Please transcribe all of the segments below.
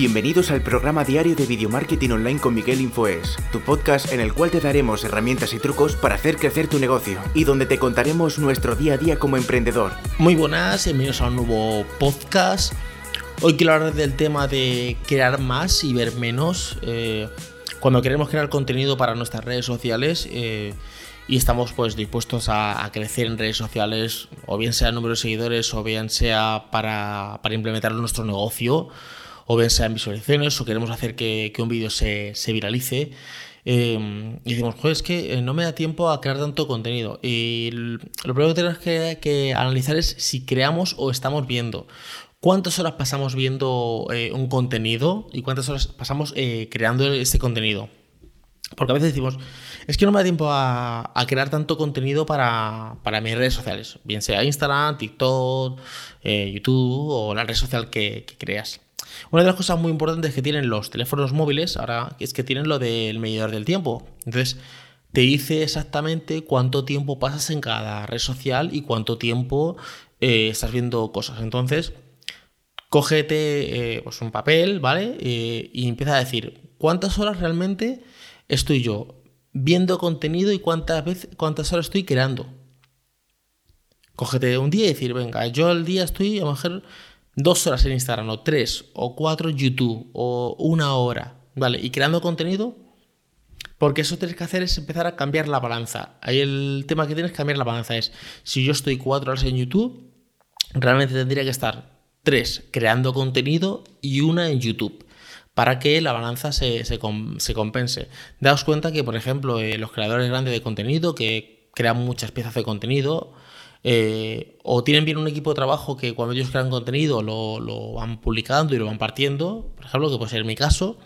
Bienvenidos al programa diario de Video Marketing Online con Miguel Infoes, tu podcast en el cual te daremos herramientas y trucos para hacer crecer tu negocio y donde te contaremos nuestro día a día como emprendedor. Muy buenas, bienvenidos a un nuevo podcast. Hoy quiero hablar del tema de crear más y ver menos. Eh, cuando queremos crear contenido para nuestras redes sociales eh, y estamos pues dispuestos a, crecer en redes sociales, o bien sea número de seguidores, o bien sea para, para implementar nuestro negocio, o bien sea en visualizaciones, o queremos hacer que, un vídeo se, viralice. Eh, y decimos, pues es que eh, no me da tiempo a crear tanto contenido. Y lo primero que tenemos que, que analizar es si creamos o estamos viendo. ¿Cuántas horas pasamos viendo eh, un contenido y cuántas horas pasamos creando este contenido? Porque a veces decimos, es que no me da tiempo a, crear tanto contenido para, mis redes sociales, bien sea Instagram, TikTok, YouTube o la red social que creas. Una de las cosas muy importantes que tienen los teléfonos móviles ahora es que tienen lo del medidor del tiempo. Entonces, te dice exactamente cuánto tiempo pasas en cada red social y cuánto tiempo eh, estás viendo cosas. Entonces, cógete eh, pues un papel, ¿vale? Eh, y empieza a decir cuántas horas realmente estoy yo viendo contenido y cuántas, veces, cuántas horas estoy creando. Cógete un día y decir, venga, yo al día estoy a lo mejor dos horas en Instagram, o tres, o cuatro YouTube, o una hora, ¿vale? Y creando contenido, porque eso tienes que hacer es empezar a cambiar la balanza. Ahí el tema que tienes que cambiar la balanza es, si yo estoy cuatro horas en YouTube, realmente tendría que estar tres creando contenido y una en YouTube para que la balanza se, se, compense. Daos cuenta que, por ejemplo, eh, los creadores grandes de contenido que crean muchas piezas de contenido, eh, o tienen bien un equipo de trabajo que cuando ellos crean contenido lo, van publicando y lo van partiendo, por ejemplo, que puede ser mi caso,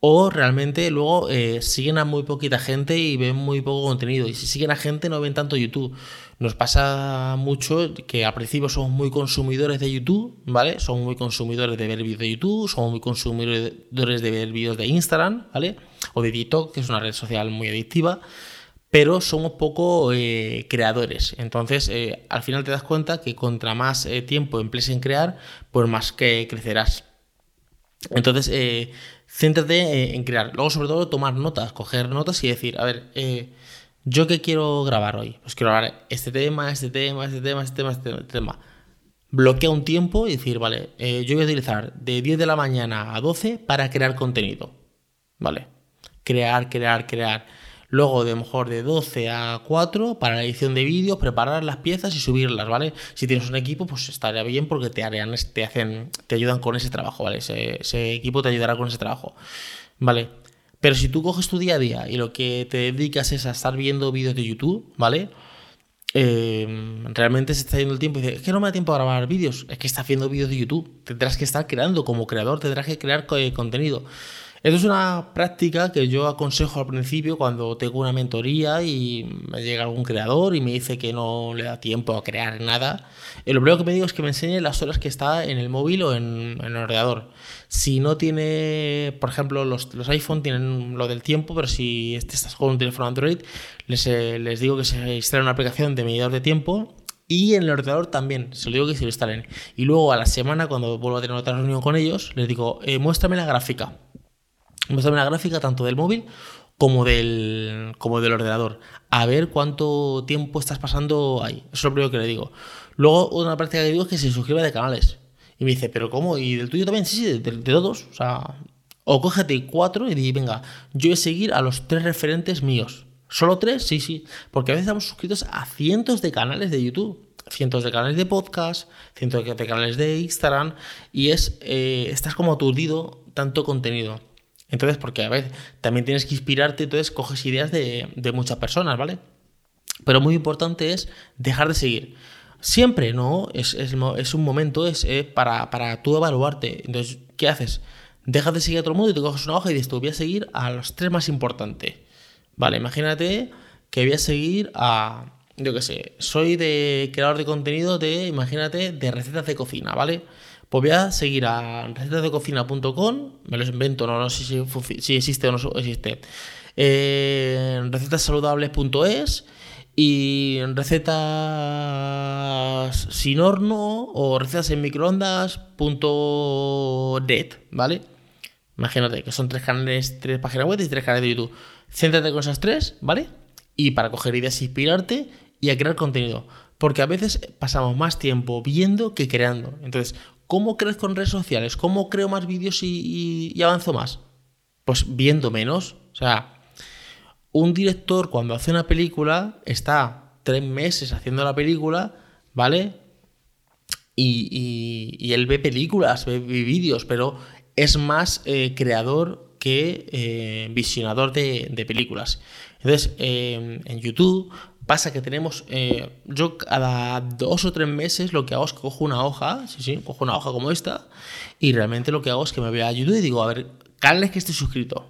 o realmente luego eh, siguen a muy poquita gente y ven muy poco contenido. Y si siguen a gente no ven tanto YouTube. Nos pasa mucho que al principio somos muy consumidores de YouTube, ¿vale? Somos muy consumidores de ver vídeos de YouTube, somos muy consumidores de ver vídeos de Instagram, ¿vale? O de TikTok, que es una red social muy adictiva pero somos poco eh, creadores. Entonces, eh, al final te das cuenta que contra más eh, tiempo emplees en crear, pues más que crecerás. Entonces, céntrate en crear. Luego, sobre todo, tomar notas, coger notas y decir, a ver, ¿yo qué quiero grabar hoy? Pues quiero grabar este tema, este tema, este tema, este tema, este tema. Bloquea un tiempo y decir, vale, yo voy a utilizar de 10 de la mañana a 12 para crear contenido. ¿Vale? Crear, crear, crear Luego, de mejor de 12 a 4 para la edición de vídeos, preparar las piezas y subirlas, ¿vale? Si tienes un equipo, pues estaría bien porque te, harían, te, hacen, te ayudan con ese trabajo, ¿vale? Ese, equipo te ayudará con ese trabajo, ¿vale? Pero si tú coges tu día a día y lo que te dedicas es a estar viendo vídeos de YouTube, ¿vale? Em, realmente se está yendo el tiempo y dices, es que no me da tiempo a grabar vídeos, es que estás haciendo vídeos de YouTube, tendrás que estar creando como creador, tendrás que crear eh, contenido. Esto es una práctica que yo aconsejo al principio cuando tengo una mentoría y me llega algún creador y me dice que no le da tiempo a crear nada. Y lo primero que me digo es que me enseñe las horas que está en el móvil o en, el ordenador. Si no tiene, por ejemplo, los, los iPhone tienen lo del tiempo, pero si estás con un teléfono Android, les, eh, les digo que se instale una aplicación de medidor de tiempo y en el ordenador también, se lo digo que se lo instalen. Y luego a la semana, cuando vuelvo a tener otra reunión con ellos, les digo, eh, muéstrame la gráfica muéstrame una gráfica tanto del móvil como del, como del ordenador. A ver cuánto tiempo estás pasando ahí. Eso es lo primero que le digo. Luego, una práctica que digo es que se suscriba de canales. Y me dice, ¿pero cómo? ¿Y del tuyo también? Sí, sí, de, todos. O sea, o cógete cuatro y di, venga, yo voy a seguir a los tres referentes míos. ¿Solo tres? Sí, sí. Porque a veces estamos suscritos a cientos de canales de YouTube cientos de canales de podcast, cientos de canales de Instagram y es eh, estás como aturdido tanto contenido. Entonces, porque a veces también tienes que inspirarte, entonces coges ideas de, muchas personas, ¿vale? Pero muy importante es dejar de seguir. Siempre, ¿no? Es, un momento, es eh, para, para tú evaluarte. Entonces, ¿qué haces? Dejas de seguir a otro mundo y te coges una hoja y dices, tú voy a seguir a los tres más importantes. Vale, imagínate que voy a seguir a, yo qué sé, soy de creador de contenido de, imagínate, de recetas de cocina, ¿vale? Pues voy a seguir a recetasdecocina.com, me los invento, no, sé si, existe o no existe. Eh, recetasaludables.es y recetas sin horno o recetas en microondas.net, ¿vale? Imagínate que son tres canales, tres páginas web y tres canales de YouTube. Céntrate con esas tres, ¿vale? Y para coger ideas, inspirarte y a crear contenido. Porque a veces pasamos más tiempo viendo que creando. Entonces, ¿cómo crezco en redes sociales? ¿Cómo creo más vídeos y, avanzo más? Pues viendo menos. O sea, un director cuando hace una película está tres meses haciendo la película, ¿vale? Y, él ve películas, ve, vídeos, pero es más eh, creador que eh, visionador de, películas. Entonces, eh, en YouTube pasa que tenemos, yo cada dos o tres meses lo que hago es que cojo una hoja, sí, sí, cojo una hoja como esta, y realmente lo que hago es que me voy a YouTube y digo, a ver, canales que estoy suscrito.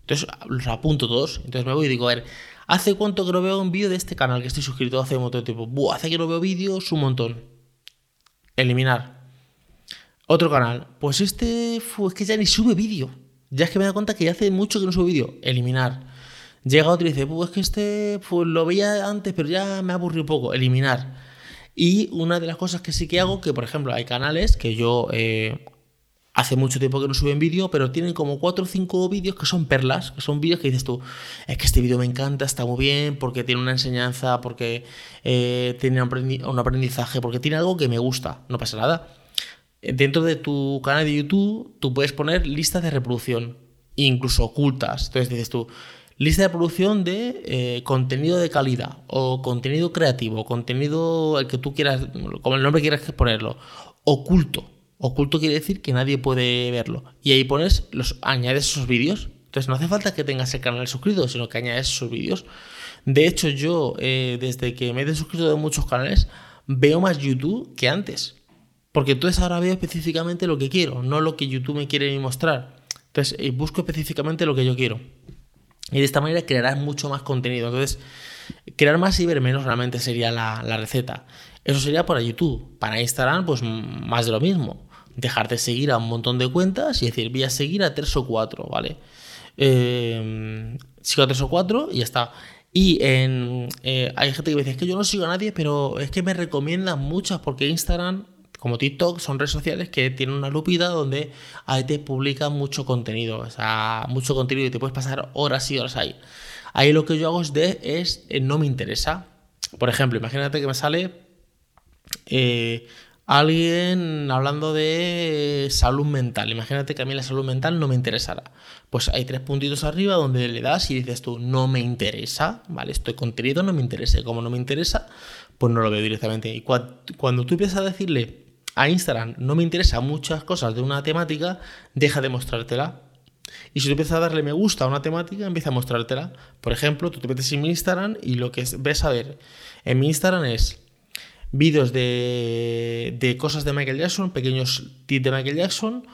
Entonces los apunto todos, entonces me voy y digo, a ver, ¿hace cuánto que no veo un vídeo de este canal que estoy suscrito hace un montón de tiempo? Buah, hace que no veo vídeos un montón eliminar. Otro canal, pues este es que ya ni sube vídeo. Ya es que me da cuenta que ya hace mucho que no sube vídeo. Eliminar. Llega otro y dice, pues es que este pues lo veía antes, pero ya me aburrió un poco. Eliminar. Y una de las cosas que sí que hago, que por ejemplo hay canales que yo eh, hace mucho tiempo que no suben vídeo, pero tienen como 4 o 5 vídeos que son perlas, que son vídeos que dices tú, es que este vídeo me encanta, está muy bien, porque tiene una enseñanza, porque eh, tiene un aprendizaje, porque tiene algo que me gusta, no pasa nada. Dentro de tu canal de YouTube, tú puedes poner listas de reproducción, incluso ocultas. Entonces dices tú, lista de reproducción de eh, contenido de calidad, o contenido creativo, contenido el que tú quieras, como el nombre quieras ponerlo, oculto Oculto quiere decir que nadie puede verlo. Y ahí pones, los, añades esos vídeos. Entonces no hace falta que tengas el canal suscrito, sino que añades esos vídeos. De hecho, yo eh, desde que me he suscrito de muchos canales, veo más YouTube que antes. Porque entonces ahora veo específicamente lo que quiero, no lo que YouTube me quiere mostrar. Entonces eh, busco específicamente lo que yo quiero. Y de esta manera crearás mucho más contenido. Entonces, crear más y ver menos realmente sería la, receta. Eso sería para YouTube. Para Instagram, pues más de lo mismo dejar de seguir a un montón de cuentas y decir, voy a seguir a tres o cuatro, ¿vale? Eh, sigo a tres o cuatro y ya está. Y en, eh, hay gente que me dice, es que yo no sigo a nadie, pero es que me recomiendan muchas porque Instagram, como TikTok, son redes sociales que tienen una lupida donde ahí te publican mucho contenido, o sea, mucho contenido y te puedes pasar horas y horas ahí. Ahí lo que yo hago es, de, es eh, no me interesa. Por ejemplo, imagínate que me sale alguien hablando de salud mental. Imagínate que a mí la salud mental no me interesará. Pues hay tres puntitos arriba donde le das y dices tú, no me interesa, ¿vale? Estoy contenido, no me interesa. como no me interesa, pues no lo veo directamente. Y cuando tú empiezas a decirle a Instagram, no me interesa muchas cosas de una temática, deja de mostrártela. Y si tú empiezas a darle me gusta a una temática, empieza a mostrártela. Por ejemplo, tú te metes en mi Instagram y lo que ves a ver en mi Instagram es vídeos de, cosas de Michael Jackson, pequeños tips de Michael Jackson,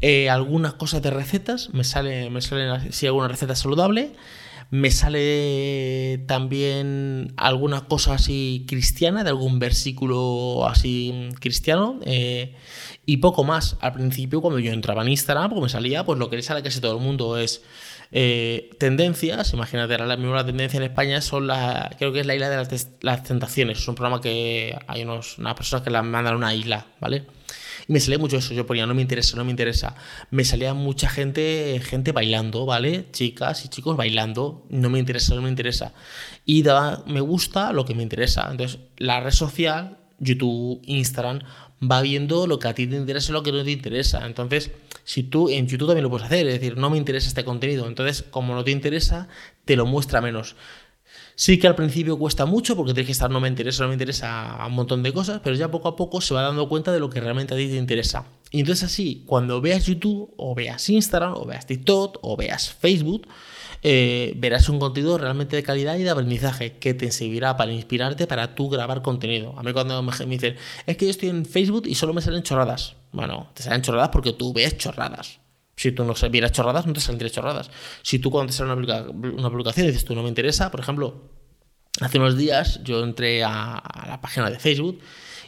eh, algunas cosas de recetas, me sale, me salen si alguna receta saludable, me sale también alguna cosa así cristiana, de algún versículo así cristiano, eh, y poco más. Al principio, cuando yo entraba en Instagram, porque me salía, pues lo que le sale casi todo el mundo es eh, tendencias, imagínate, ahora la misma tendencia en España son la, creo que es la isla de las, tentaciones, es un programa que hay unos, unas personas que la mandan a una isla, ¿vale? Me salía mucho eso, yo ponía, no me interesa, no me interesa. Me salía mucha gente, gente bailando, ¿vale? Chicas y chicos bailando, no me interesa, no me interesa. Y daba, me gusta lo que me interesa. Entonces, la red social, YouTube, Instagram, va viendo lo que a ti te interesa y lo que no te interesa. Entonces, si tú en YouTube también lo puedes hacer, es decir, no me interesa este contenido, entonces como no te interesa, te lo muestra menos. Sí que al principio cuesta mucho porque tienes que estar no me interesa, no me interesa a un montón de cosas, pero ya poco a poco se va dando cuenta de lo que realmente a ti te interesa. Y entonces así, cuando veas YouTube o veas Instagram o veas TikTok o veas Facebook, eh, verás un contenido realmente de calidad y de aprendizaje que te servirá para inspirarte para tú grabar contenido. A mí cuando me, dicen, es que yo estoy en Facebook y solo me salen chorradas. Bueno, te salen chorradas porque tú ves chorradas. Si tú no vieras chorradas, no te saldrían chorradas. Si tú cuando te sale una, una publicación dices, tú no me interesa, por ejemplo, hace unos días yo entré a, la página de Facebook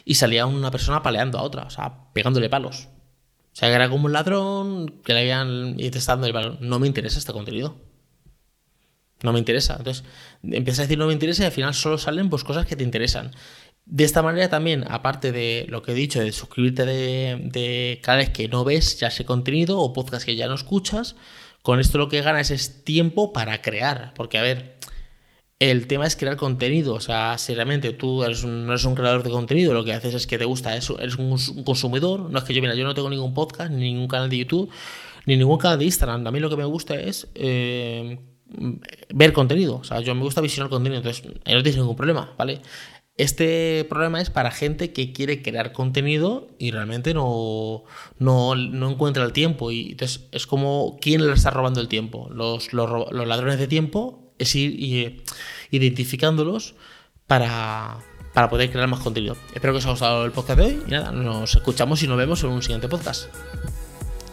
y salía una persona paleando a otra, o sea, pegándole palos. O sea, que era como un ladrón que le habían y te está dando el balón. No me interesa este contenido. No me interesa. Entonces, empiezas a decir no me interesa y al final solo salen pues cosas que te interesan. De esta manera también, aparte de lo que he dicho, de suscribirte de, de canales que no ves ya ese contenido o podcast que ya no escuchas, con esto lo que ganas es tiempo para crear. Porque, a ver, el tema es crear contenido. O sea, si realmente tú eres un, no eres un creador de contenido, lo que haces es que te gusta eso, eres un, consumidor. No es que yo, mira, yo no tengo ningún podcast, ni ningún canal de YouTube, ni ningún canal de Instagram. A mí lo que me gusta es eh, ver contenido. O sea, yo me gusta visionar contenido, entonces no tienes ningún problema, ¿vale? Este problema es para gente que quiere crear contenido y realmente no, no, encuentra el tiempo. Y entonces es como quién le está robando el tiempo. Los, los, ladrones de tiempo es ir, identificándolos para, para poder crear más contenido. Espero que os haya gustado el podcast de hoy y nada, nos escuchamos y nos vemos en un siguiente podcast.